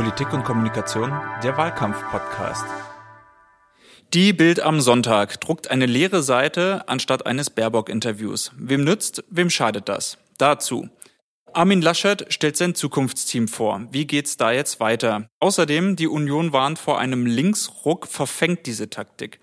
Politik und Kommunikation, der Wahlkampf-Podcast. Die Bild am Sonntag druckt eine leere Seite anstatt eines Baerbock-Interviews. Wem nützt, wem schadet das? Dazu. Armin Laschet stellt sein Zukunftsteam vor. Wie geht's da jetzt weiter? Außerdem, die Union warnt vor einem Linksruck, verfängt diese Taktik.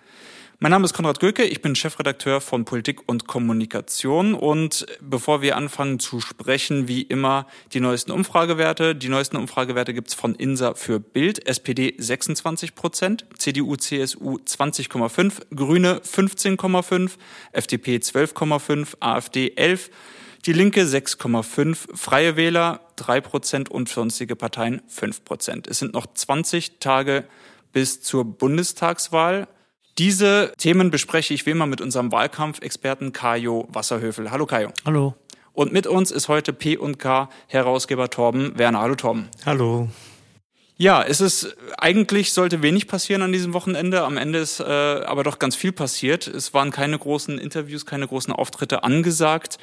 Mein Name ist Konrad Göke, ich bin Chefredakteur von Politik und Kommunikation und bevor wir anfangen zu sprechen, wie immer die neuesten Umfragewerte. Die neuesten Umfragewerte gibt's von INSA für Bild, SPD 26 Prozent, CDU, CSU 20,5, Grüne 15,5, FDP 12,5, AfD 11, die Linke 6,5, Freie Wähler 3 Prozent und sonstige Parteien 5 Prozent. Es sind noch 20 Tage bis zur Bundestagswahl. Diese Themen bespreche ich wie immer mit unserem Wahlkampfexperten Kajo Wasserhöfel. Hallo Kajo. Hallo. Und mit uns ist heute P&K Herausgeber Torben Werner. Hallo Torben. Hallo. Ja, es ist eigentlich sollte wenig passieren an diesem Wochenende. Am Ende ist äh, aber doch ganz viel passiert. Es waren keine großen Interviews, keine großen Auftritte angesagt.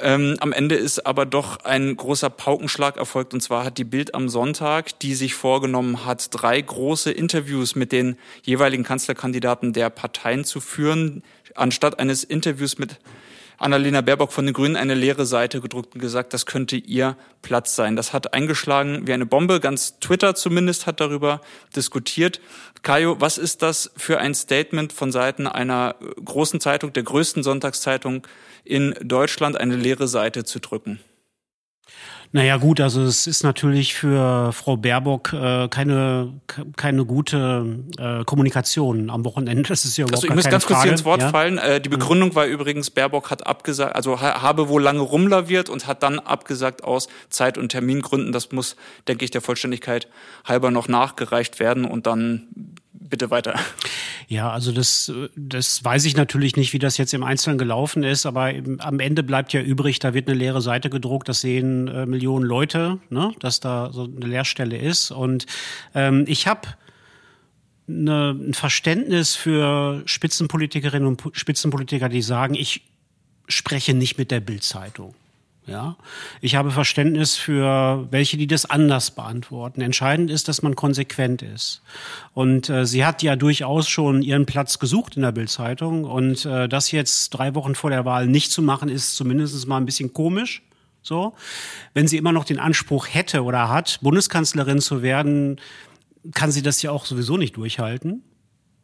Ähm, am Ende ist aber doch ein großer Paukenschlag erfolgt. Und zwar hat die Bild am Sonntag, die sich vorgenommen hat, drei große Interviews mit den jeweiligen Kanzlerkandidaten der Parteien zu führen, anstatt eines Interviews mit Annalena Baerbock von den Grünen eine leere Seite gedruckt und gesagt, das könnte ihr Platz sein. Das hat eingeschlagen wie eine Bombe. Ganz Twitter zumindest hat darüber diskutiert. Kajo, was ist das für ein Statement von Seiten einer großen Zeitung, der größten Sonntagszeitung in Deutschland eine leere Seite zu drücken? Naja gut, also es ist natürlich für Frau Baerbock äh, keine, keine gute äh, Kommunikation am Wochenende. Das ist ja überhaupt Also ich muss ganz Frage. kurz hier ins Wort ja? fallen. Äh, die Begründung war übrigens, Baerbock hat abgesagt, also ha habe wohl lange rumlaviert und hat dann abgesagt aus Zeit- und Termingründen. Das muss, denke ich, der Vollständigkeit halber noch nachgereicht werden und dann bitte weiter. Ja, also das, das weiß ich natürlich nicht, wie das jetzt im Einzelnen gelaufen ist, aber im, am Ende bleibt ja übrig, da wird eine leere Seite gedruckt, das sehen äh, Millionen Leute, ne, dass da so eine Leerstelle ist. Und ähm, ich habe eine, ein Verständnis für Spitzenpolitikerinnen und Spitzenpolitiker, die sagen, ich spreche nicht mit der Bildzeitung. Ja, ich habe Verständnis für welche, die das anders beantworten. Entscheidend ist, dass man konsequent ist. Und äh, sie hat ja durchaus schon ihren Platz gesucht in der Bildzeitung. Und äh, das jetzt drei Wochen vor der Wahl nicht zu machen, ist zumindest mal ein bisschen komisch. So, wenn sie immer noch den Anspruch hätte oder hat, Bundeskanzlerin zu werden, kann sie das ja auch sowieso nicht durchhalten.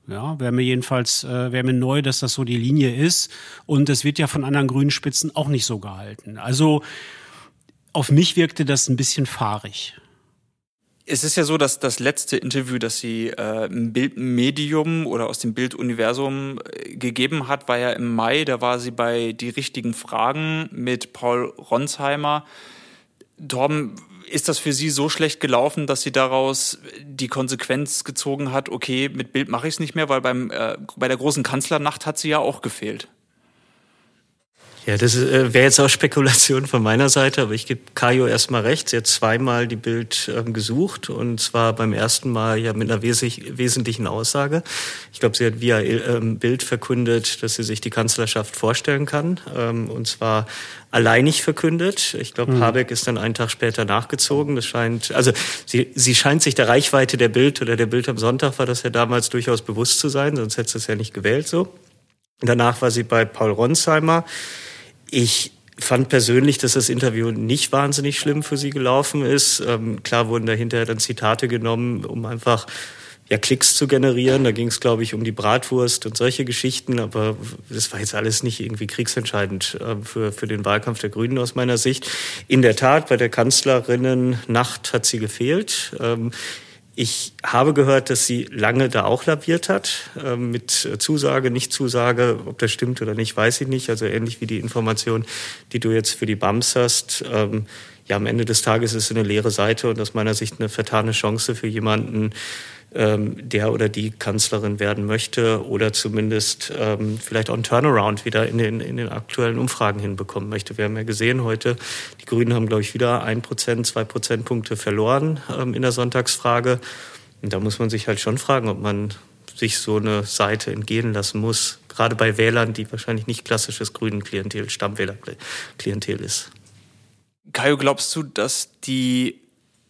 Ja, wäre mir jedenfalls, äh, wäre mir neu, dass das so die Linie ist. Und es wird ja von anderen grünen Spitzen auch nicht so gehalten. Also auf mich wirkte das ein bisschen fahrig. Es ist ja so, dass das letzte Interview, das sie äh, im Bildmedium oder aus dem Bilduniversum äh, gegeben hat, war ja im Mai. Da war sie bei Die richtigen Fragen mit Paul Ronsheimer. Torben, ist das für Sie so schlecht gelaufen, dass sie daraus die Konsequenz gezogen hat, okay, mit Bild mache ich es nicht mehr, weil beim, äh, bei der großen Kanzlernacht hat sie ja auch gefehlt? Ja, das äh, wäre jetzt auch Spekulation von meiner Seite, aber ich gebe Kajo erstmal recht. Sie hat zweimal die Bild ähm, gesucht und zwar beim ersten Mal ja mit einer wes wesentlichen Aussage. Ich glaube, sie hat via ähm, Bild verkündet, dass sie sich die Kanzlerschaft vorstellen kann ähm, und zwar alleinig verkündet. Ich glaube, mhm. Habeck ist dann einen Tag später nachgezogen. Das scheint, also sie, sie scheint sich der Reichweite der Bild oder der Bild am Sonntag war das ja damals durchaus bewusst zu sein, sonst hätte sie es ja nicht gewählt so. Danach war sie bei Paul Ronsheimer. Ich fand persönlich, dass das Interview nicht wahnsinnig schlimm für sie gelaufen ist. Ähm, klar wurden dahinter dann Zitate genommen, um einfach ja, Klicks zu generieren. Da ging es, glaube ich, um die Bratwurst und solche Geschichten. Aber das war jetzt alles nicht irgendwie kriegsentscheidend äh, für, für den Wahlkampf der Grünen aus meiner Sicht. In der Tat, bei der Kanzlerinnen-Nacht hat sie gefehlt. Ähm, ich habe gehört, dass sie lange da auch laviert hat, äh, mit Zusage, Nicht-Zusage. Ob das stimmt oder nicht, weiß ich nicht. Also ähnlich wie die Information, die du jetzt für die BAMS hast. Ähm, ja, am Ende des Tages ist es eine leere Seite und aus meiner Sicht eine vertane Chance für jemanden, ähm, der oder die Kanzlerin werden möchte oder zumindest ähm, vielleicht auch einen Turnaround wieder in den, in den aktuellen Umfragen hinbekommen möchte. Wir haben ja gesehen heute, die Grünen haben, glaube ich, wieder ein Prozent, zwei Prozentpunkte verloren ähm, in der Sonntagsfrage. Und da muss man sich halt schon fragen, ob man sich so eine Seite entgehen lassen muss, gerade bei Wählern, die wahrscheinlich nicht klassisches grünen Klientel, Stammwählerklientel ist. Kajo, glaubst du, dass die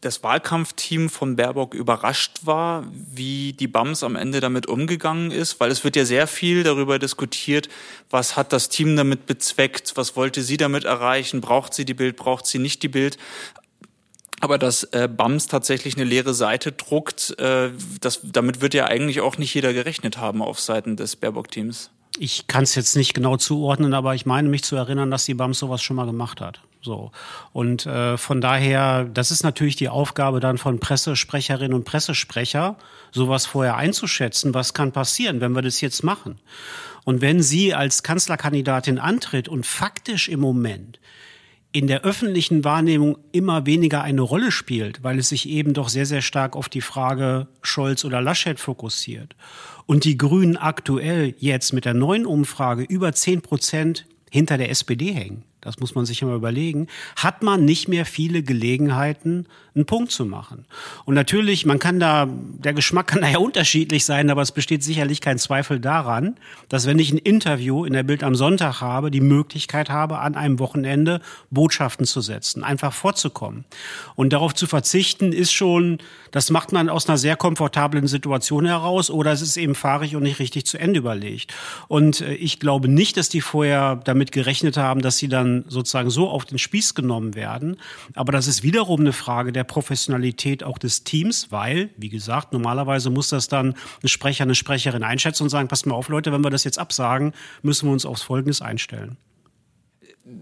das Wahlkampfteam von Baerbock überrascht war, wie die BAMS am Ende damit umgegangen ist, weil es wird ja sehr viel darüber diskutiert, was hat das Team damit bezweckt, was wollte sie damit erreichen, braucht sie die Bild, braucht sie nicht die Bild. Aber dass äh, BAMS tatsächlich eine leere Seite druckt, äh, das, damit wird ja eigentlich auch nicht jeder gerechnet haben auf Seiten des Baerbock-Teams. Ich kann es jetzt nicht genau zuordnen, aber ich meine mich zu erinnern, dass die BAMS sowas schon mal gemacht hat. So. Und äh, von daher, das ist natürlich die Aufgabe dann von Pressesprecherinnen und Pressesprecher, sowas vorher einzuschätzen, was kann passieren, wenn wir das jetzt machen. Und wenn sie als Kanzlerkandidatin antritt und faktisch im Moment in der öffentlichen Wahrnehmung immer weniger eine Rolle spielt, weil es sich eben doch sehr, sehr stark auf die Frage Scholz oder Laschet fokussiert. Und die Grünen aktuell jetzt mit der neuen Umfrage über zehn Prozent hinter der SPD hängen das muss man sich immer überlegen, hat man nicht mehr viele Gelegenheiten, einen Punkt zu machen. Und natürlich, man kann da, der Geschmack kann da ja unterschiedlich sein, aber es besteht sicherlich kein Zweifel daran, dass wenn ich ein Interview in der Bild am Sonntag habe, die Möglichkeit habe, an einem Wochenende Botschaften zu setzen, einfach vorzukommen. Und darauf zu verzichten, ist schon, das macht man aus einer sehr komfortablen Situation heraus oder es ist eben fahrig und nicht richtig zu Ende überlegt. Und äh, ich glaube nicht, dass die vorher damit gerechnet haben, dass sie dann sozusagen so auf den Spieß genommen werden. Aber das ist wiederum eine Frage der Professionalität auch des Teams, weil, wie gesagt, normalerweise muss das dann ein Sprecher, eine Sprecherin einschätzen und sagen, passt mal auf, Leute, wenn wir das jetzt absagen, müssen wir uns aufs Folgendes einstellen.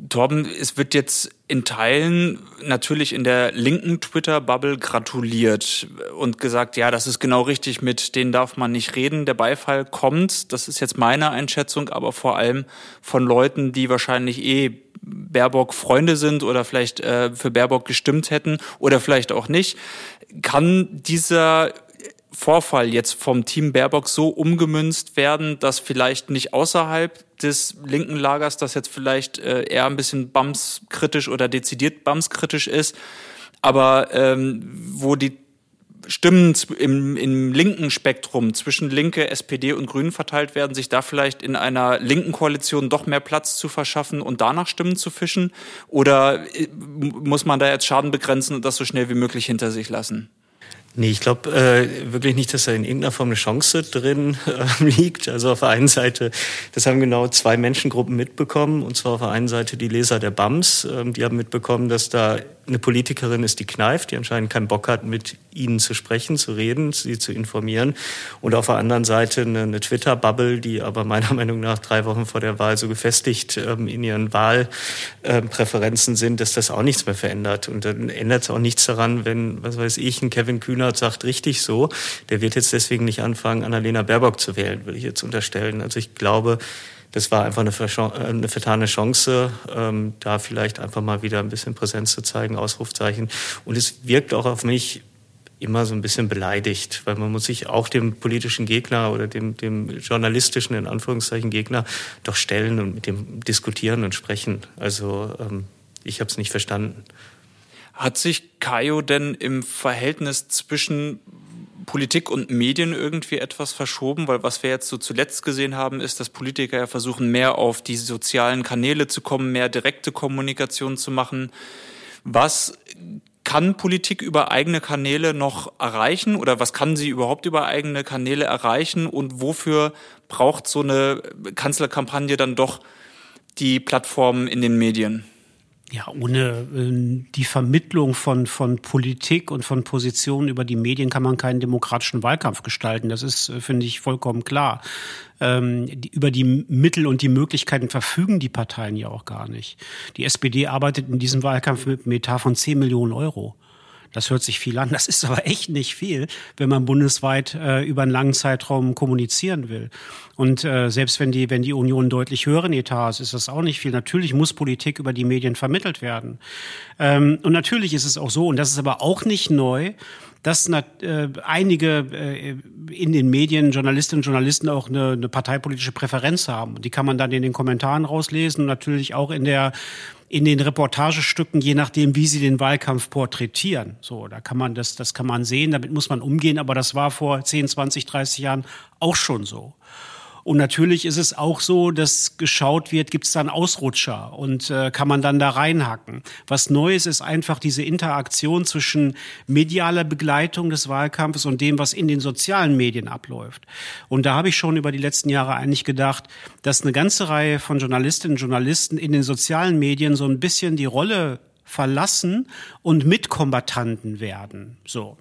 Torben, es wird jetzt in Teilen natürlich in der linken Twitter-Bubble gratuliert und gesagt, ja, das ist genau richtig, mit denen darf man nicht reden. Der Beifall kommt, das ist jetzt meine Einschätzung, aber vor allem von Leuten, die wahrscheinlich eh Baerbock Freunde sind oder vielleicht äh, für Baerbock gestimmt hätten oder vielleicht auch nicht. Kann dieser Vorfall jetzt vom Team Baerbock so umgemünzt werden, dass vielleicht nicht außerhalb des linken Lagers, das jetzt vielleicht äh, eher ein bisschen BAMS-kritisch oder dezidiert BAMS-kritisch ist, aber ähm, wo die Stimmen im, im linken Spektrum zwischen Linke, SPD und Grünen verteilt werden, sich da vielleicht in einer linken Koalition doch mehr Platz zu verschaffen und danach Stimmen zu fischen? Oder äh, muss man da jetzt Schaden begrenzen und das so schnell wie möglich hinter sich lassen? Nee, ich glaube äh, wirklich nicht, dass da in irgendeiner Form eine Chance drin äh, liegt. Also auf der einen Seite, das haben genau zwei Menschengruppen mitbekommen, und zwar auf der einen Seite die Leser der BAMS, äh, die haben mitbekommen, dass da eine Politikerin ist, die kneift, die anscheinend keinen Bock hat, mit ihnen zu sprechen, zu reden, sie zu informieren. Und auf der anderen Seite eine, eine Twitter-Bubble, die aber meiner Meinung nach drei Wochen vor der Wahl so gefestigt ähm, in ihren Wahlpräferenzen sind, dass das auch nichts mehr verändert. Und dann ändert es auch nichts daran, wenn, was weiß ich, ein Kevin Kühnert sagt, richtig so, der wird jetzt deswegen nicht anfangen, Annalena Baerbock zu wählen, würde ich jetzt unterstellen. Also ich glaube, das war einfach eine, äh, eine vertane Chance, ähm, da vielleicht einfach mal wieder ein bisschen Präsenz zu zeigen, Ausrufzeichen. Und es wirkt auch auf mich immer so ein bisschen beleidigt, weil man muss sich auch dem politischen Gegner oder dem, dem journalistischen, in Anführungszeichen, Gegner doch stellen und mit dem diskutieren und sprechen. Also ähm, ich habe es nicht verstanden. Hat sich Kayo denn im Verhältnis zwischen Politik und Medien irgendwie etwas verschoben? Weil was wir jetzt so zuletzt gesehen haben, ist, dass Politiker ja versuchen, mehr auf die sozialen Kanäle zu kommen, mehr direkte Kommunikation zu machen. Was kann Politik über eigene Kanäle noch erreichen oder was kann sie überhaupt über eigene Kanäle erreichen und wofür braucht so eine Kanzlerkampagne dann doch die Plattformen in den Medien? Ja, ohne äh, die Vermittlung von, von Politik und von Positionen über die Medien kann man keinen demokratischen Wahlkampf gestalten. Das ist, äh, finde ich, vollkommen klar. Ähm, die, über die Mittel und die Möglichkeiten verfügen die Parteien ja auch gar nicht. Die SPD arbeitet in diesem Wahlkampf mit einem Etat von 10 Millionen Euro. Das hört sich viel an, das ist aber echt nicht viel, wenn man bundesweit äh, über einen langen Zeitraum kommunizieren will. Und äh, selbst wenn die, wenn die Union deutlich höheren Etats, ist das auch nicht viel. Natürlich muss Politik über die Medien vermittelt werden. Ähm, und natürlich ist es auch so, und das ist aber auch nicht neu, dass äh, einige äh, in den Medien, Journalistinnen und Journalisten auch eine, eine parteipolitische Präferenz haben. Die kann man dann in den Kommentaren rauslesen und natürlich auch in der in den Reportagestücken, je nachdem, wie sie den Wahlkampf porträtieren. So, da kann man das, das kann man sehen, damit muss man umgehen, aber das war vor 10, 20, 30 Jahren auch schon so. Und natürlich ist es auch so, dass geschaut wird, gibt es da Ausrutscher und äh, kann man dann da reinhacken. Was Neues ist einfach diese Interaktion zwischen medialer Begleitung des Wahlkampfes und dem, was in den sozialen Medien abläuft. Und da habe ich schon über die letzten Jahre eigentlich gedacht, dass eine ganze Reihe von Journalistinnen und Journalisten in den sozialen Medien so ein bisschen die Rolle verlassen und Mitkombatanten werden. So.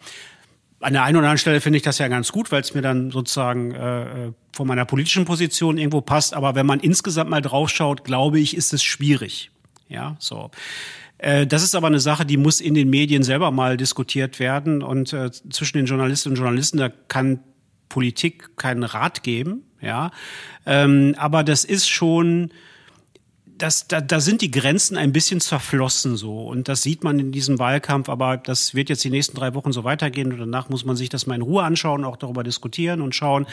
An der einen oder anderen Stelle finde ich das ja ganz gut, weil es mir dann sozusagen äh, äh, von meiner politischen Position irgendwo passt. Aber wenn man insgesamt mal draufschaut, glaube ich, ist es schwierig. Ja, so. Äh, das ist aber eine Sache, die muss in den Medien selber mal diskutiert werden. Und äh, zwischen den Journalistinnen und Journalisten, da kann Politik keinen Rat geben. Ja, ähm, aber das ist schon das, da, da sind die Grenzen ein bisschen zerflossen so. Und das sieht man in diesem Wahlkampf, aber das wird jetzt die nächsten drei Wochen so weitergehen. Und danach muss man sich das mal in Ruhe anschauen, auch darüber diskutieren und schauen,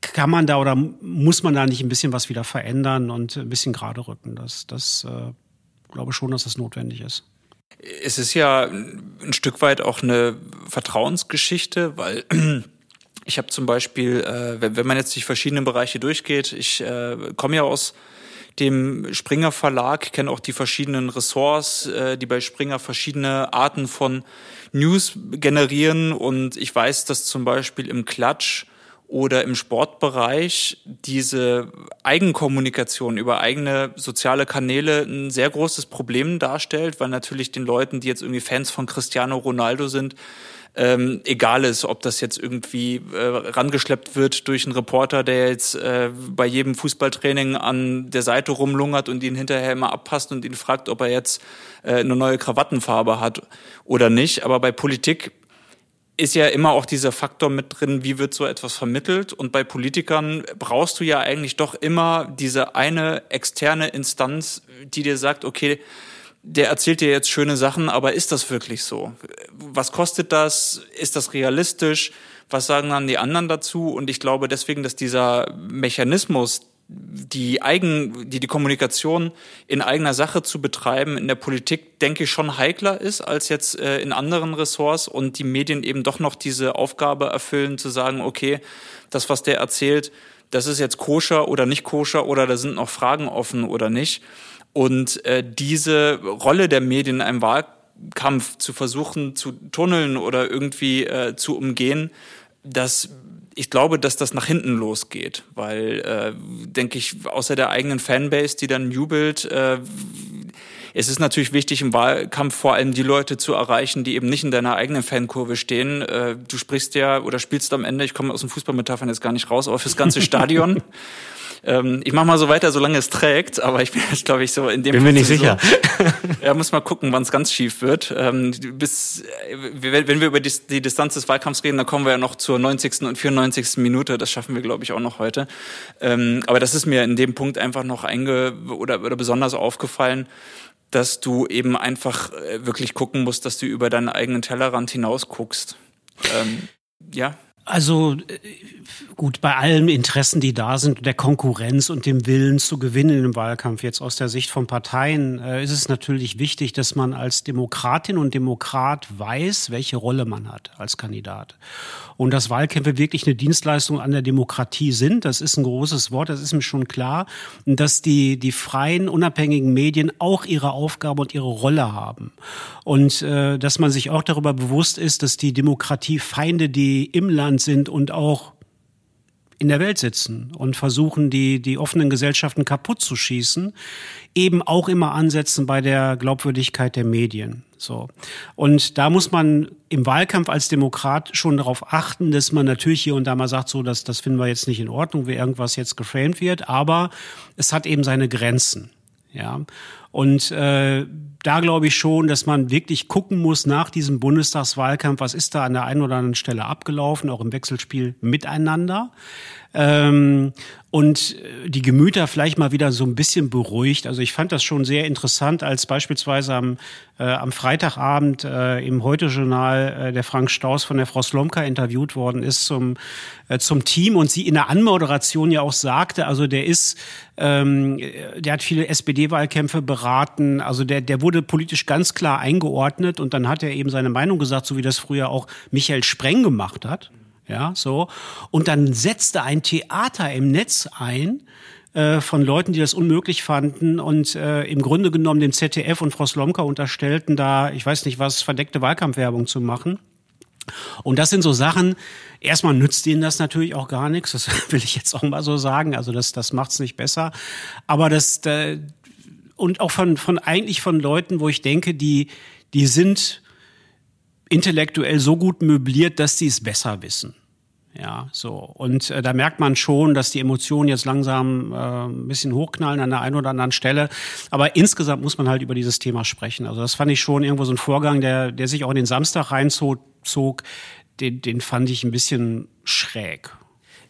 kann man da oder muss man da nicht ein bisschen was wieder verändern und ein bisschen gerade rücken. Das, das äh, glaube schon, dass das notwendig ist. Es ist ja ein Stück weit auch eine Vertrauensgeschichte, weil ich habe zum Beispiel, äh, wenn, wenn man jetzt die verschiedenen Bereiche durchgeht, ich äh, komme ja aus dem Springer Verlag, kenne auch die verschiedenen Ressorts, äh, die bei Springer verschiedene Arten von News generieren. Und ich weiß, dass zum Beispiel im Klatsch oder im Sportbereich diese Eigenkommunikation über eigene soziale Kanäle ein sehr großes Problem darstellt, weil natürlich den Leuten, die jetzt irgendwie Fans von Cristiano Ronaldo sind, ähm, egal ist, ob das jetzt irgendwie äh, rangeschleppt wird durch einen Reporter, der jetzt äh, bei jedem Fußballtraining an der Seite rumlungert und ihn hinterher immer abpasst und ihn fragt, ob er jetzt äh, eine neue Krawattenfarbe hat oder nicht. Aber bei Politik ist ja immer auch dieser Faktor mit drin, wie wird so etwas vermittelt. Und bei Politikern brauchst du ja eigentlich doch immer diese eine externe Instanz, die dir sagt, okay, der erzählt dir jetzt schöne Sachen, aber ist das wirklich so? Was kostet das? Ist das realistisch? Was sagen dann die anderen dazu? Und ich glaube deswegen, dass dieser Mechanismus, die Eigen, die, die Kommunikation in eigener Sache zu betreiben in der Politik, denke ich, schon heikler ist als jetzt äh, in anderen Ressorts und die Medien eben doch noch diese Aufgabe erfüllen, zu sagen, okay, das, was der erzählt, das ist jetzt koscher oder nicht koscher oder da sind noch Fragen offen oder nicht. Und äh, diese Rolle der Medien in einem Wahlkampf zu versuchen zu tunneln oder irgendwie äh, zu umgehen, das ich glaube, dass das nach hinten losgeht, weil, äh, denke ich, außer der eigenen Fanbase, die dann jubelt, äh, es ist natürlich wichtig, im Wahlkampf vor allem die Leute zu erreichen, die eben nicht in deiner eigenen Fankurve stehen. Äh, du sprichst ja oder spielst am Ende, ich komme aus dem Fußballmetaphern jetzt gar nicht raus, aber fürs ganze Stadion. Ähm, ich mache mal so weiter, solange es trägt, aber ich bin jetzt, glaube ich, so in dem Bin mir nicht sicher. ja, muss mal gucken, wann es ganz schief wird. Ähm, bis, äh, wenn wir über die, die Distanz des Wahlkampfs reden, dann kommen wir ja noch zur 90. und 94. Minute. Das schaffen wir, glaube ich, auch noch heute. Ähm, aber das ist mir in dem Punkt einfach noch einge oder, oder besonders aufgefallen dass du eben einfach äh, wirklich gucken musst, dass du über deinen eigenen Tellerrand hinaus guckst. Ähm, ja. Also äh, gut, bei allen Interessen, die da sind, der Konkurrenz und dem Willen zu gewinnen im Wahlkampf, jetzt aus der Sicht von Parteien, äh, ist es natürlich wichtig, dass man als Demokratin und Demokrat weiß, welche Rolle man hat als Kandidat. Und dass Wahlkämpfe wirklich eine Dienstleistung an der Demokratie sind, das ist ein großes Wort, das ist mir schon klar. Und dass die, die freien, unabhängigen Medien auch ihre Aufgabe und ihre Rolle haben. Und äh, dass man sich auch darüber bewusst ist, dass die Demokratiefeinde, die im Land sind und auch in der Welt sitzen und versuchen, die, die offenen Gesellschaften kaputt zu schießen, eben auch immer ansetzen bei der Glaubwürdigkeit der Medien. So. Und da muss man im Wahlkampf als Demokrat schon darauf achten, dass man natürlich hier und da mal sagt, so, dass, das finden wir jetzt nicht in Ordnung, wie irgendwas jetzt geframed wird, aber es hat eben seine Grenzen. Ja. Und äh, da glaube ich schon, dass man wirklich gucken muss nach diesem Bundestagswahlkampf, was ist da an der einen oder anderen Stelle abgelaufen, auch im Wechselspiel miteinander. Ähm, und die Gemüter vielleicht mal wieder so ein bisschen beruhigt. Also ich fand das schon sehr interessant, als beispielsweise am, äh, am Freitagabend äh, im Heute-Journal äh, der Frank Staus von der Frau Slomka interviewt worden ist zum, äh, zum Team und sie in der Anmoderation ja auch sagte, also der ist, ähm, der hat viele SPD-Wahlkämpfe beraten, also der, der wurde politisch ganz klar eingeordnet und dann hat er eben seine Meinung gesagt, so wie das früher auch Michael Spreng gemacht hat Ja, so. Und dann setzte ein Theater im Netz ein, äh, von Leuten, die das unmöglich fanden und äh, im Grunde genommen dem ZDF und Frau Slomka unterstellten, da, ich weiß nicht was, verdeckte Wahlkampfwerbung zu machen. Und das sind so Sachen, erstmal nützt ihnen das natürlich auch gar nichts, das will ich jetzt auch mal so sagen, also das, das macht's nicht besser. Aber das, da, und auch von, von eigentlich von Leuten, wo ich denke, die, die sind intellektuell so gut möbliert, dass sie es besser wissen. Ja, so. Und äh, da merkt man schon, dass die Emotionen jetzt langsam äh, ein bisschen hochknallen an der einen oder anderen Stelle. Aber insgesamt muss man halt über dieses Thema sprechen. Also das fand ich schon irgendwo so ein Vorgang, der, der sich auch in den Samstag reinzog. Den, den fand ich ein bisschen schräg.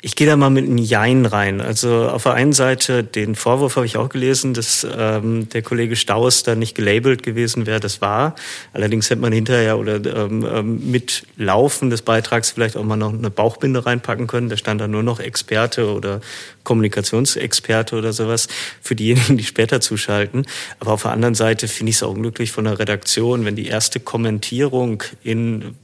Ich gehe da mal mit einem Jein rein. Also auf der einen Seite, den Vorwurf habe ich auch gelesen, dass ähm, der Kollege Staus da nicht gelabelt gewesen wäre. Das war. Allerdings hätte man hinterher oder ähm, ähm, mit Laufen des Beitrags vielleicht auch mal noch eine Bauchbinde reinpacken können. Da stand da nur noch Experte oder Kommunikationsexperte oder sowas für diejenigen, die später zuschalten. Aber auf der anderen Seite finde ich es auch unglücklich von der Redaktion, wenn die erste Kommentierung in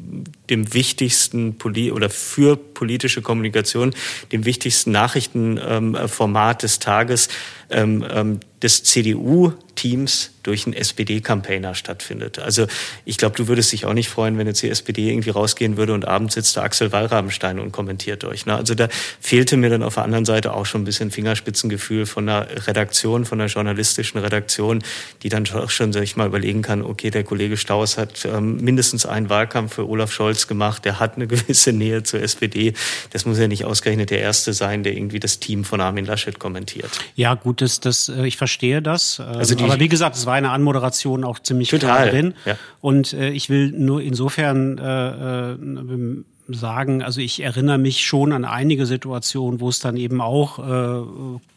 dem wichtigsten Poli oder für politische Kommunikation dem wichtigsten Nachrichtenformat des Tages ähm, ähm, des CDU-Teams durch einen SPD-Campaigner stattfindet. Also ich glaube, du würdest dich auch nicht freuen, wenn jetzt die SPD irgendwie rausgehen würde und abends sitzt da Axel Wallrabenstein und kommentiert euch. Ne? Also da fehlte mir dann auf der anderen Seite auch schon ein bisschen Fingerspitzengefühl von der Redaktion, von der journalistischen Redaktion, die dann auch schon sich mal überlegen kann, okay, der Kollege Staus hat ähm, mindestens einen Wahlkampf für Olaf Scholz gemacht, der hat eine gewisse Nähe zur SPD. Das muss ja nicht ausgerechnet der Erste sein, der irgendwie das Team von Armin Laschet kommentiert. Ja, gut, das, das, äh, ich verstehe das. Also die, aber wie gesagt, es war eine Anmoderation auch ziemlich total drin. Ja. Und äh, ich will nur insofern äh, äh, sagen, also ich erinnere mich schon an einige Situationen, wo es dann eben auch, äh,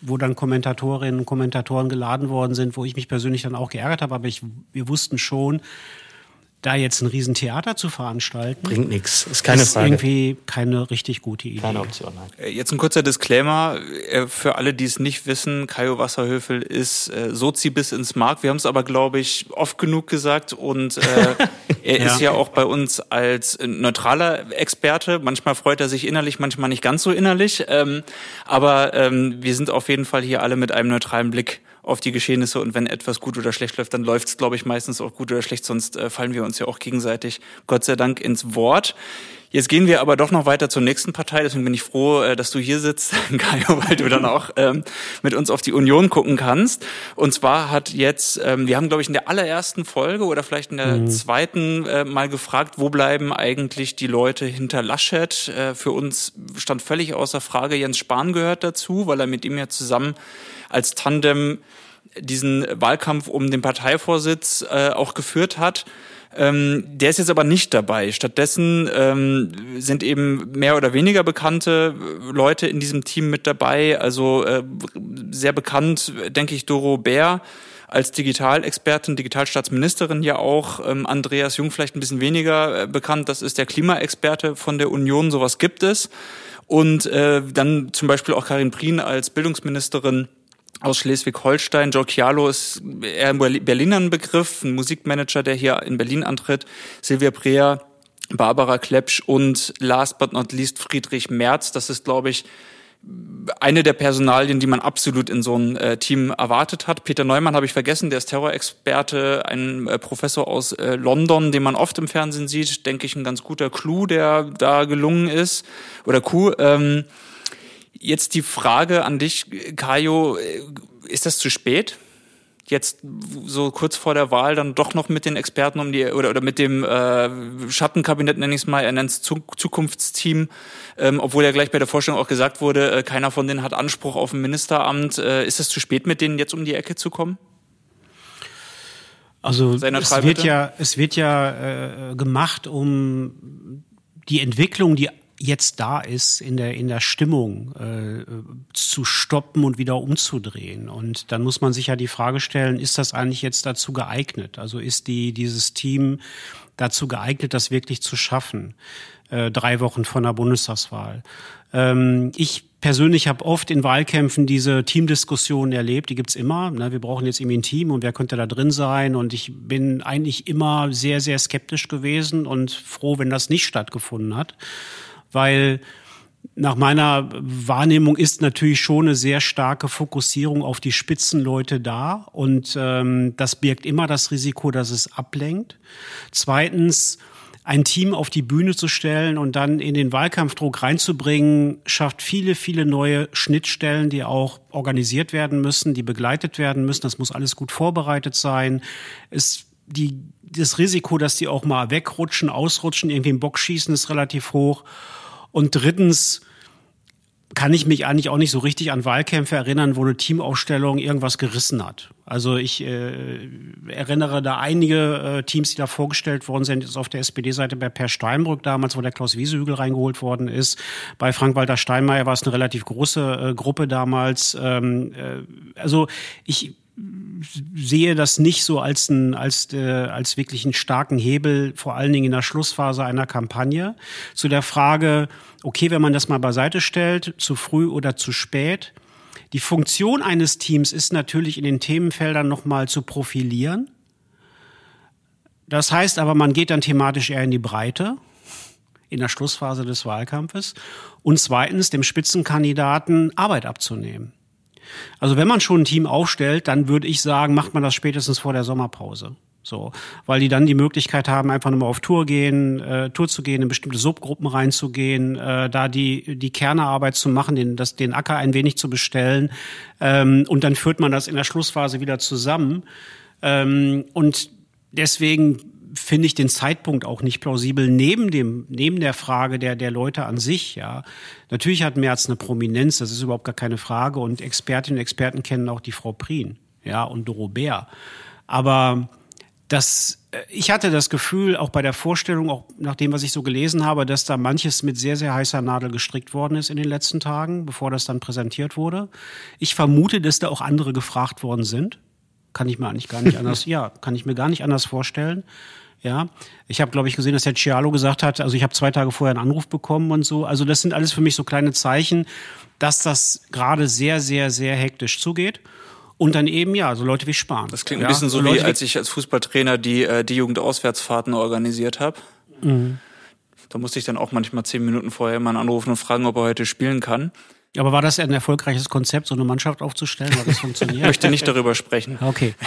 wo dann Kommentatorinnen und Kommentatoren geladen worden sind, wo ich mich persönlich dann auch geärgert habe, aber ich, wir wussten schon, da jetzt ein Riesentheater zu veranstalten. Bringt nichts, ist keine ist Frage. irgendwie keine richtig gute Idee. Keine Option, nein. Äh, jetzt ein kurzer Disclaimer äh, für alle, die es nicht wissen. Kajo Wasserhöfel ist äh, Sozi bis ins Mark. Wir haben es aber, glaube ich, oft genug gesagt und äh, er ja. ist ja auch bei uns als neutraler Experte. Manchmal freut er sich innerlich, manchmal nicht ganz so innerlich. Ähm, aber ähm, wir sind auf jeden Fall hier alle mit einem neutralen Blick auf die Geschehnisse und wenn etwas gut oder schlecht läuft, dann läuft es, glaube ich, meistens auch gut oder schlecht, sonst äh, fallen wir uns ja auch gegenseitig, Gott sei Dank, ins Wort. Jetzt gehen wir aber doch noch weiter zur nächsten Partei. Deswegen bin ich froh, äh, dass du hier sitzt, Gaio, weil du dann auch ähm, mit uns auf die Union gucken kannst. Und zwar hat jetzt, ähm, wir haben, glaube ich, in der allerersten Folge oder vielleicht in der mhm. zweiten äh, mal gefragt, wo bleiben eigentlich die Leute hinter Laschet? Äh, für uns stand völlig außer Frage, Jens Spahn gehört dazu, weil er mit ihm ja zusammen als Tandem diesen Wahlkampf um den Parteivorsitz äh, auch geführt hat. Ähm, der ist jetzt aber nicht dabei. Stattdessen ähm, sind eben mehr oder weniger bekannte Leute in diesem Team mit dabei. Also äh, sehr bekannt, denke ich, Doro Bär als Digitalexpertin, Digitalstaatsministerin ja auch. Ähm, Andreas Jung vielleicht ein bisschen weniger äh, bekannt. Das ist der Klimaexperte von der Union. Sowas gibt es. Und äh, dann zum Beispiel auch Karin Prien als Bildungsministerin aus Schleswig-Holstein. Joe Chialo ist eher ein Berliner Begriff, ein Musikmanager, der hier in Berlin antritt. Silvia Breer, Barbara Klepsch und last but not least Friedrich Merz. Das ist, glaube ich, eine der Personalien, die man absolut in so ein äh, Team erwartet hat. Peter Neumann habe ich vergessen, der ist Terrorexperte, ein äh, Professor aus äh, London, den man oft im Fernsehen sieht. Denke ich, ein ganz guter Clou, der da gelungen ist. Oder Coup. Ähm, Jetzt die Frage an dich, Kajo, ist das zu spät? Jetzt so kurz vor der Wahl dann doch noch mit den Experten um die oder oder mit dem äh, Schattenkabinett nenne ich es mal, er nennt es Zukunftsteam, ähm, obwohl ja gleich bei der Vorstellung auch gesagt wurde, äh, keiner von denen hat Anspruch auf ein Ministeramt. Äh, ist es zu spät, mit denen jetzt um die Ecke zu kommen? Also es wird ja es wird ja äh, gemacht, um die Entwicklung, die jetzt da ist, in der, in der Stimmung äh, zu stoppen und wieder umzudrehen. Und dann muss man sich ja die Frage stellen, ist das eigentlich jetzt dazu geeignet? Also ist die, dieses Team dazu geeignet, das wirklich zu schaffen? Äh, drei Wochen vor einer Bundestagswahl. Ähm, ich persönlich habe oft in Wahlkämpfen diese Teamdiskussionen erlebt, die gibt's immer. Ne? Wir brauchen jetzt irgendwie ein Team und wer könnte da drin sein? Und ich bin eigentlich immer sehr, sehr skeptisch gewesen und froh, wenn das nicht stattgefunden hat weil nach meiner Wahrnehmung ist natürlich schon eine sehr starke Fokussierung auf die Spitzenleute da und ähm, das birgt immer das Risiko, dass es ablenkt. Zweitens, ein Team auf die Bühne zu stellen und dann in den Wahlkampfdruck reinzubringen, schafft viele, viele neue Schnittstellen, die auch organisiert werden müssen, die begleitet werden müssen. Das muss alles gut vorbereitet sein. Es die, das Risiko, dass die auch mal wegrutschen, ausrutschen, irgendwie im Bock schießen, ist relativ hoch. Und drittens kann ich mich eigentlich auch nicht so richtig an Wahlkämpfe erinnern, wo eine Teamaufstellung irgendwas gerissen hat. Also ich äh, erinnere da einige äh, Teams, die da vorgestellt worden sind, ist auf der SPD-Seite bei Per Steinbrück damals, wo der Klaus Wiesehügel reingeholt worden ist. Bei Frank-Walter Steinmeier war es eine relativ große äh, Gruppe damals. Ähm, äh, also ich sehe das nicht so als, ein, als, äh, als wirklich einen starken Hebel, vor allen Dingen in der Schlussphase einer Kampagne. Zu der Frage, okay, wenn man das mal beiseite stellt, zu früh oder zu spät. Die Funktion eines Teams ist natürlich in den Themenfeldern nochmal zu profilieren. Das heißt aber, man geht dann thematisch eher in die Breite in der Schlussphase des Wahlkampfes und zweitens dem Spitzenkandidaten Arbeit abzunehmen. Also wenn man schon ein Team aufstellt, dann würde ich sagen, macht man das spätestens vor der Sommerpause. So, weil die dann die Möglichkeit haben, einfach nochmal auf Tour gehen, äh, Tour zu gehen, in bestimmte Subgruppen reinzugehen, äh, da die die Kernearbeit zu machen, den das den Acker ein wenig zu bestellen. Ähm, und dann führt man das in der Schlussphase wieder zusammen. Ähm, und deswegen finde ich den Zeitpunkt auch nicht plausibel neben dem neben der Frage der der Leute an sich ja. Natürlich hat Merz eine Prominenz das ist überhaupt gar keine Frage und Expertinnen und Experten kennen auch die Frau Prien ja und Doro Bär. Aber das äh, ich hatte das Gefühl auch bei der Vorstellung auch nach dem was ich so gelesen habe dass da manches mit sehr sehr heißer Nadel gestrickt worden ist in den letzten Tagen bevor das dann präsentiert wurde. Ich vermute dass da auch andere gefragt worden sind. Kann ich mir eigentlich gar nicht anders ja kann ich mir gar nicht anders vorstellen ja, ich habe, glaube ich, gesehen, dass der Cialo gesagt hat, also ich habe zwei Tage vorher einen Anruf bekommen und so. Also das sind alles für mich so kleine Zeichen, dass das gerade sehr, sehr, sehr hektisch zugeht. Und dann eben, ja, so Leute wie Spahn. Das klingt ja, ein bisschen so, wie als ich als Fußballtrainer die, äh, die Jugendauswärtsfahrten organisiert habe. Mhm. Da musste ich dann auch manchmal zehn Minuten vorher mal anrufen und fragen, ob er heute spielen kann. Aber war das ein erfolgreiches Konzept, so eine Mannschaft aufzustellen? Hat das funktioniert? Ich möchte nicht darüber sprechen. Okay.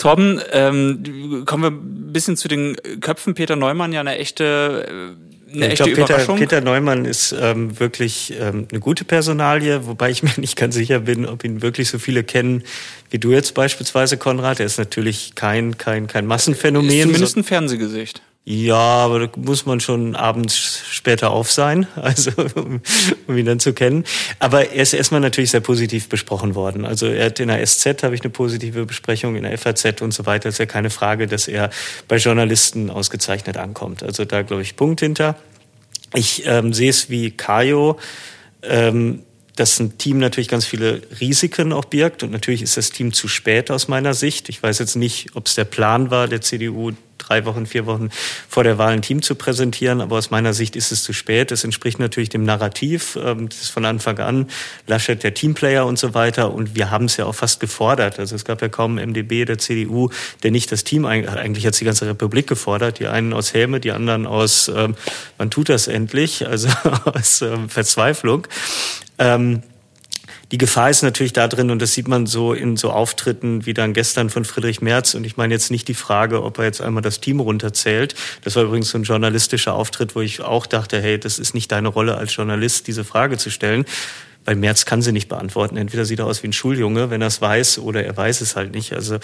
Torben, ähm, kommen wir ein bisschen zu den Köpfen. Peter Neumann ja eine echte, äh, eine ich echte glaub, Überraschung. Peter, Peter Neumann ist ähm, wirklich ähm, eine gute Personalie, wobei ich mir nicht ganz sicher bin, ob ihn wirklich so viele kennen, wie du jetzt beispielsweise, Konrad. Er ist natürlich kein, kein, kein Massenphänomen. Ist zumindest ein Fernsehgesicht. Ja, aber da muss man schon abends später auf sein, also um, um ihn dann zu kennen. Aber er ist erstmal natürlich sehr positiv besprochen worden. Also er hat in der SZ habe ich eine positive Besprechung, in der FAZ und so weiter. ist ja keine Frage, dass er bei Journalisten ausgezeichnet ankommt. Also da glaube ich Punkt hinter. Ich ähm, sehe es wie Kajo. Ähm, dass ein Team natürlich ganz viele Risiken auch birgt. Und natürlich ist das Team zu spät aus meiner Sicht. Ich weiß jetzt nicht, ob es der Plan war, der CDU drei Wochen, vier Wochen vor der Wahl ein Team zu präsentieren. Aber aus meiner Sicht ist es zu spät. Es entspricht natürlich dem Narrativ. Ähm, das ist von Anfang an Laschet der Teamplayer und so weiter. Und wir haben es ja auch fast gefordert. Also es gab ja kaum MDB der CDU, der nicht das Team, eigentlich hat die ganze Republik gefordert. Die einen aus Helme, die anderen aus, ähm, wann tut das endlich? Also aus ähm, Verzweiflung. Ähm, die Gefahr ist natürlich da drin, und das sieht man so in so Auftritten wie dann gestern von Friedrich Merz. Und ich meine jetzt nicht die Frage, ob er jetzt einmal das Team runterzählt. Das war übrigens so ein journalistischer Auftritt, wo ich auch dachte, hey, das ist nicht deine Rolle als Journalist, diese Frage zu stellen weil Merz kann sie nicht beantworten. Entweder sieht er aus wie ein Schuljunge, wenn er es weiß, oder er weiß es halt nicht. Also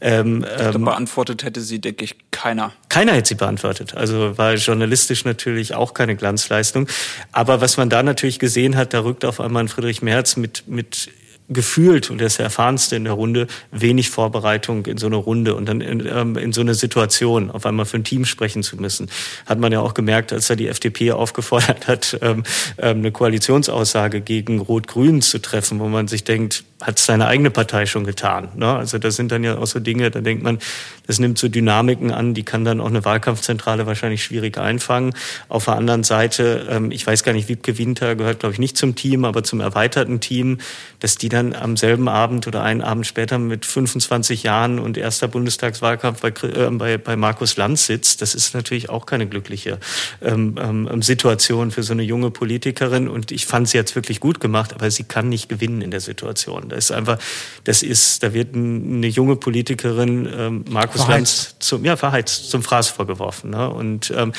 ähm, ähm, beantwortet hätte sie, denke ich, keiner. Keiner hätte sie beantwortet. Also war journalistisch natürlich auch keine Glanzleistung. Aber was man da natürlich gesehen hat, da rückt auf einmal ein Friedrich Merz mit mit gefühlt, und er ist der erfahrenste in der Runde, wenig Vorbereitung in so eine Runde und dann in, ähm, in so eine Situation, auf einmal für ein Team sprechen zu müssen. Hat man ja auch gemerkt, als er die FDP aufgefordert hat, ähm, ähm, eine Koalitionsaussage gegen Rot-Grün zu treffen, wo man sich denkt, hat seine eigene Partei schon getan. Ne? Also das sind dann ja auch so Dinge, da denkt man, das nimmt so Dynamiken an, die kann dann auch eine Wahlkampfzentrale wahrscheinlich schwierig einfangen. Auf der anderen Seite, ähm, ich weiß gar nicht, Wiebke Winter gehört, glaube ich, nicht zum Team, aber zum erweiterten Team, dass die dann am selben Abend oder einen Abend später mit 25 Jahren und erster Bundestagswahlkampf bei, äh, bei, bei Markus Lanz sitzt, das ist natürlich auch keine glückliche ähm, ähm, Situation für so eine junge Politikerin. Und ich fand sie jetzt wirklich gut gemacht, aber sie kann nicht gewinnen in der Situation. Das ist einfach, das ist, da wird eine junge Politikerin, ähm, Markus Lanz, zum, ja, verheizt, zum Fraß vorgeworfen. Ne? Und ähm,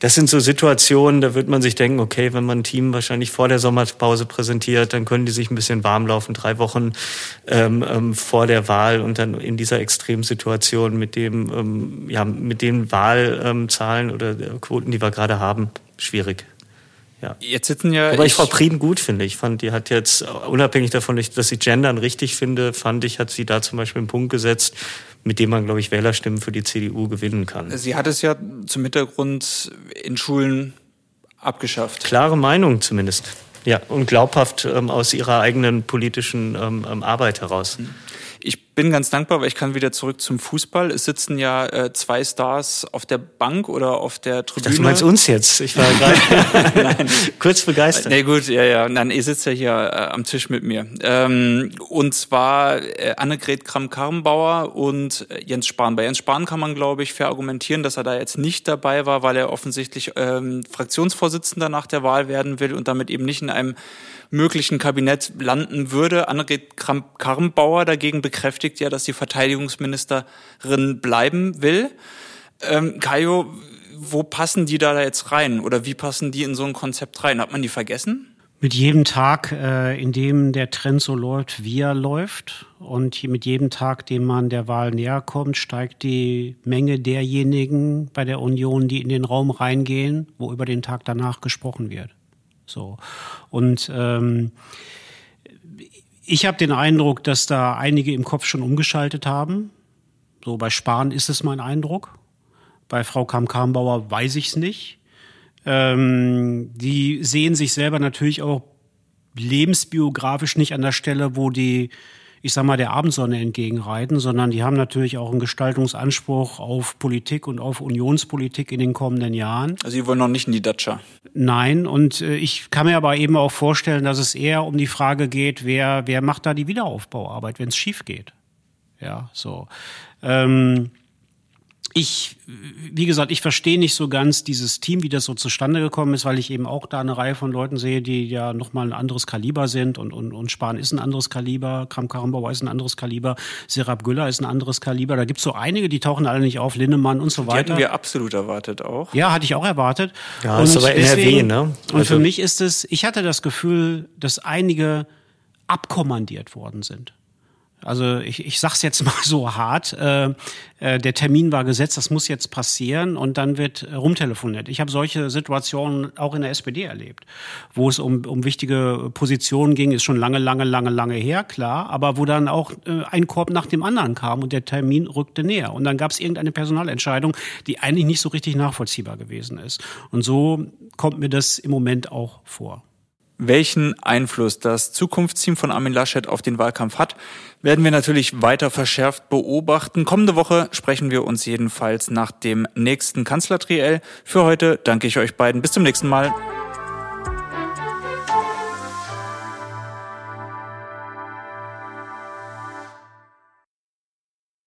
das sind so Situationen, da wird man sich denken, okay, wenn man ein Team wahrscheinlich vor der Sommerpause präsentiert, dann können die sich ein bisschen warm laufen, drei Wochen ähm, ähm, vor der Wahl und dann in dieser Extremsituation mit dem, ähm, ja, mit den Wahlzahlen oder Quoten, die wir gerade haben, schwierig. Ja. Jetzt sitzen ja. Aber ich, ich Frau Prieden gut finde. Ich fand, die hat jetzt, unabhängig davon, dass ich Gendern richtig finde, fand ich, hat sie da zum Beispiel einen Punkt gesetzt, mit dem man, glaube ich, Wählerstimmen für die CDU gewinnen kann. Sie hat es ja zum Hintergrund in Schulen abgeschafft. Klare Meinung zumindest. Ja, und glaubhaft ähm, aus ihrer eigenen politischen ähm, ähm Arbeit heraus. Mhm. Ich bin ganz dankbar, weil ich kann wieder zurück zum Fußball. Es sitzen ja äh, zwei Stars auf der Bank oder auf der Tribüne. Dachte, du meinst uns jetzt. Ich war gerade kurz begeistert. Nee, gut, ja, ja. Nein, ihr sitzt ja hier äh, am Tisch mit mir. Ähm, und zwar äh, Annegret Kramp-Karrenbauer und äh, Jens Spahn. Bei Jens Spahn kann man, glaube ich, verargumentieren, dass er da jetzt nicht dabei war, weil er offensichtlich ähm, Fraktionsvorsitzender nach der Wahl werden will und damit eben nicht in einem möglichen Kabinett landen würde. Annegret Kramp-Karrenbauer dagegen bekräftigt ja, dass die Verteidigungsministerin bleiben will. Ähm, Kajo, wo passen die da jetzt rein oder wie passen die in so ein Konzept rein? Hat man die vergessen? Mit jedem Tag, äh, in dem der Trend so läuft, wie er läuft, und mit jedem Tag, dem man der Wahl näher kommt, steigt die Menge derjenigen bei der Union, die in den Raum reingehen, wo über den Tag danach gesprochen wird. So. Und ähm, ich habe den Eindruck, dass da einige im Kopf schon umgeschaltet haben. So bei Spahn ist es mein Eindruck. Bei Frau Kamm-Karrenbauer weiß ich es nicht. Ähm, die sehen sich selber natürlich auch lebensbiografisch nicht an der Stelle, wo die ich sag mal, der Abendsonne entgegenreiten, sondern die haben natürlich auch einen Gestaltungsanspruch auf Politik und auf Unionspolitik in den kommenden Jahren. Also Sie wollen noch nicht in die Datscha? Nein, und äh, ich kann mir aber eben auch vorstellen, dass es eher um die Frage geht, wer, wer macht da die Wiederaufbauarbeit, wenn es schief geht. Ja, so. Ähm, ich, wie gesagt, ich verstehe nicht so ganz dieses Team, wie das so zustande gekommen ist, weil ich eben auch da eine Reihe von Leuten sehe, die ja nochmal ein anderes Kaliber sind und, und, und Spahn ist ein anderes Kaliber, Kram Karrenbauer ist ein anderes Kaliber, Serap Güller ist ein anderes Kaliber. Da gibt's so einige, die tauchen alle nicht auf, Linnemann und so weiter. Die hatten wir absolut erwartet auch. Ja, hatte ich auch erwartet. Ja, und ist aber NRW, ne? Also und für also mich ist es, ich hatte das Gefühl, dass einige abkommandiert worden sind. Also ich, ich sage es jetzt mal so hart, äh, äh, der Termin war gesetzt, das muss jetzt passieren und dann wird rumtelefoniert. Ich habe solche Situationen auch in der SPD erlebt, wo es um, um wichtige Positionen ging, ist schon lange, lange, lange, lange her, klar, aber wo dann auch äh, ein Korb nach dem anderen kam und der Termin rückte näher. Und dann gab es irgendeine Personalentscheidung, die eigentlich nicht so richtig nachvollziehbar gewesen ist. Und so kommt mir das im Moment auch vor. Welchen Einfluss das Zukunftsteam von Armin Laschet auf den Wahlkampf hat, werden wir natürlich weiter verschärft beobachten. Kommende Woche sprechen wir uns jedenfalls nach dem nächsten Kanzlertriell. Für heute danke ich euch beiden. Bis zum nächsten Mal.